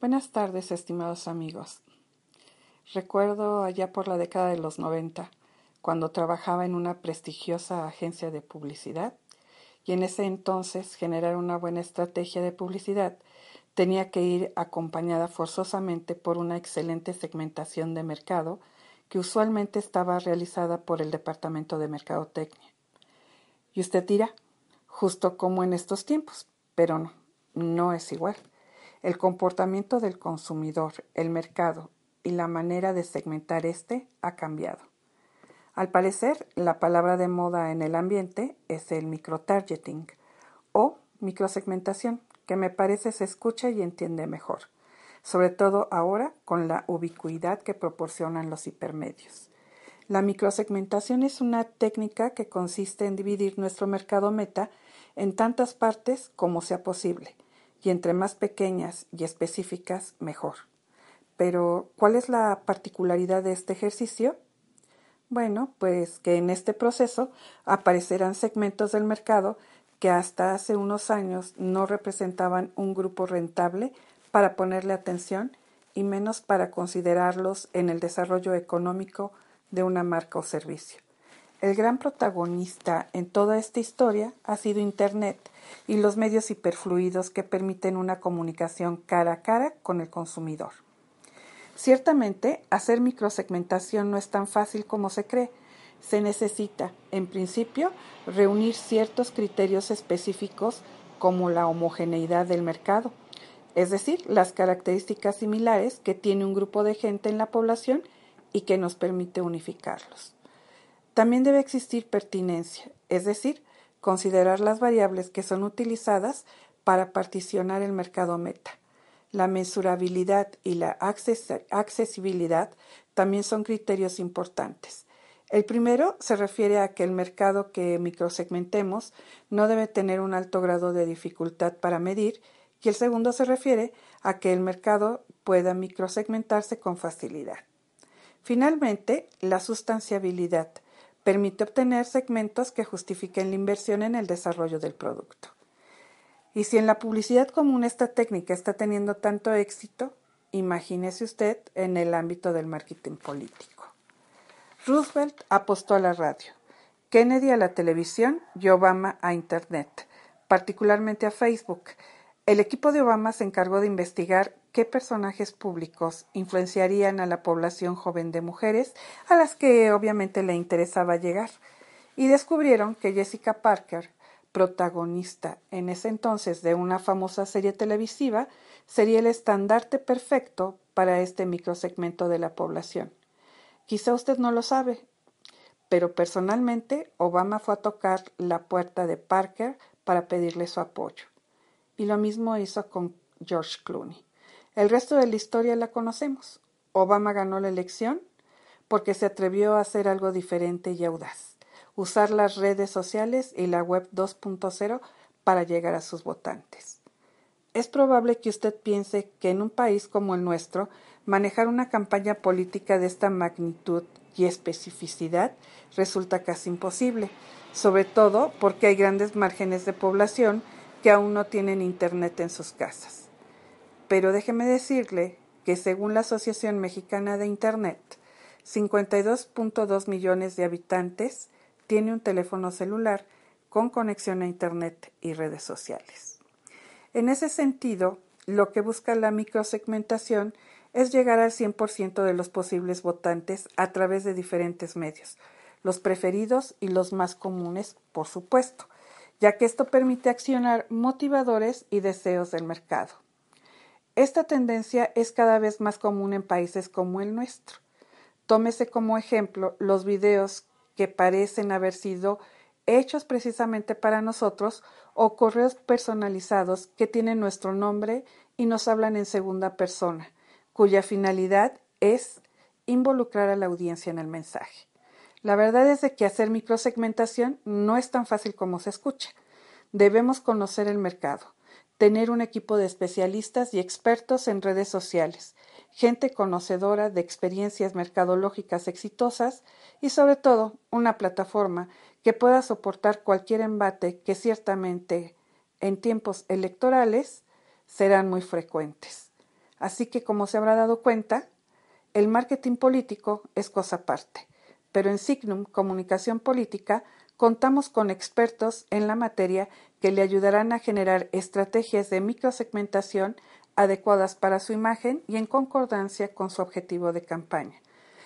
Buenas tardes, estimados amigos. Recuerdo allá por la década de los 90, cuando trabajaba en una prestigiosa agencia de publicidad, y en ese entonces generar una buena estrategia de publicidad tenía que ir acompañada forzosamente por una excelente segmentación de mercado que usualmente estaba realizada por el Departamento de Mercadotecnia. Y usted dirá, justo como en estos tiempos, pero no, no es igual. El comportamiento del consumidor, el mercado y la manera de segmentar este ha cambiado. Al parecer, la palabra de moda en el ambiente es el microtargeting o microsegmentación, que me parece se escucha y entiende mejor, sobre todo ahora con la ubicuidad que proporcionan los hipermedios. La microsegmentación es una técnica que consiste en dividir nuestro mercado meta en tantas partes como sea posible, y entre más pequeñas y específicas, mejor. Pero, ¿cuál es la particularidad de este ejercicio? Bueno, pues que en este proceso aparecerán segmentos del mercado que hasta hace unos años no representaban un grupo rentable para ponerle atención y menos para considerarlos en el desarrollo económico de una marca o servicio. El gran protagonista en toda esta historia ha sido Internet y los medios hiperfluidos que permiten una comunicación cara a cara con el consumidor. Ciertamente, hacer microsegmentación no es tan fácil como se cree. Se necesita, en principio, reunir ciertos criterios específicos como la homogeneidad del mercado, es decir, las características similares que tiene un grupo de gente en la población y que nos permite unificarlos. También debe existir pertinencia, es decir, considerar las variables que son utilizadas para particionar el mercado meta. La mensurabilidad y la accesibilidad también son criterios importantes. El primero se refiere a que el mercado que microsegmentemos no debe tener un alto grado de dificultad para medir y el segundo se refiere a que el mercado pueda microsegmentarse con facilidad. Finalmente, la sustanciabilidad permite obtener segmentos que justifiquen la inversión en el desarrollo del producto. Y si en la publicidad común esta técnica está teniendo tanto éxito, imagínese usted en el ámbito del marketing político. Roosevelt apostó a la radio, Kennedy a la televisión y Obama a Internet, particularmente a Facebook. El equipo de Obama se encargó de investigar qué personajes públicos influenciarían a la población joven de mujeres a las que obviamente le interesaba llegar, y descubrieron que Jessica Parker, protagonista en ese entonces de una famosa serie televisiva, sería el estandarte perfecto para este microsegmento de la población. Quizá usted no lo sabe, pero personalmente Obama fue a tocar la puerta de Parker para pedirle su apoyo. Y lo mismo hizo con George Clooney. El resto de la historia la conocemos. Obama ganó la elección porque se atrevió a hacer algo diferente y audaz, usar las redes sociales y la web 2.0 para llegar a sus votantes. Es probable que usted piense que en un país como el nuestro, manejar una campaña política de esta magnitud y especificidad resulta casi imposible, sobre todo porque hay grandes márgenes de población que aún no tienen Internet en sus casas. Pero déjeme decirle que según la Asociación Mexicana de Internet, 52.2 millones de habitantes tiene un teléfono celular con conexión a Internet y redes sociales. En ese sentido, lo que busca la microsegmentación es llegar al 100% de los posibles votantes a través de diferentes medios, los preferidos y los más comunes, por supuesto, ya que esto permite accionar motivadores y deseos del mercado. Esta tendencia es cada vez más común en países como el nuestro. Tómese como ejemplo los videos que parecen haber sido hechos precisamente para nosotros o correos personalizados que tienen nuestro nombre y nos hablan en segunda persona, cuya finalidad es involucrar a la audiencia en el mensaje. La verdad es de que hacer microsegmentación no es tan fácil como se escucha. Debemos conocer el mercado, tener un equipo de especialistas y expertos en redes sociales, gente conocedora de experiencias mercadológicas exitosas y sobre todo una plataforma que pueda soportar cualquier embate que ciertamente en tiempos electorales serán muy frecuentes. Así que como se habrá dado cuenta, el marketing político es cosa aparte, pero en Signum Comunicación Política contamos con expertos en la materia que le ayudarán a generar estrategias de microsegmentación adecuadas para su imagen y en concordancia con su objetivo de campaña.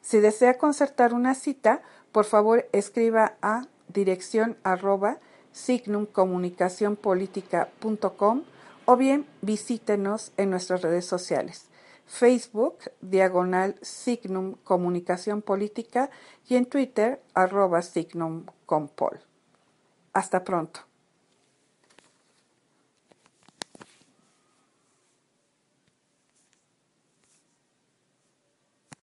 Si desea concertar una cita, por favor escriba a dirección arroba signumcomunicacionpolitica.com o bien visítenos en nuestras redes sociales. Facebook, diagonal Signum Comunicación Política y en Twitter, arroba Signum Compol. Hasta pronto.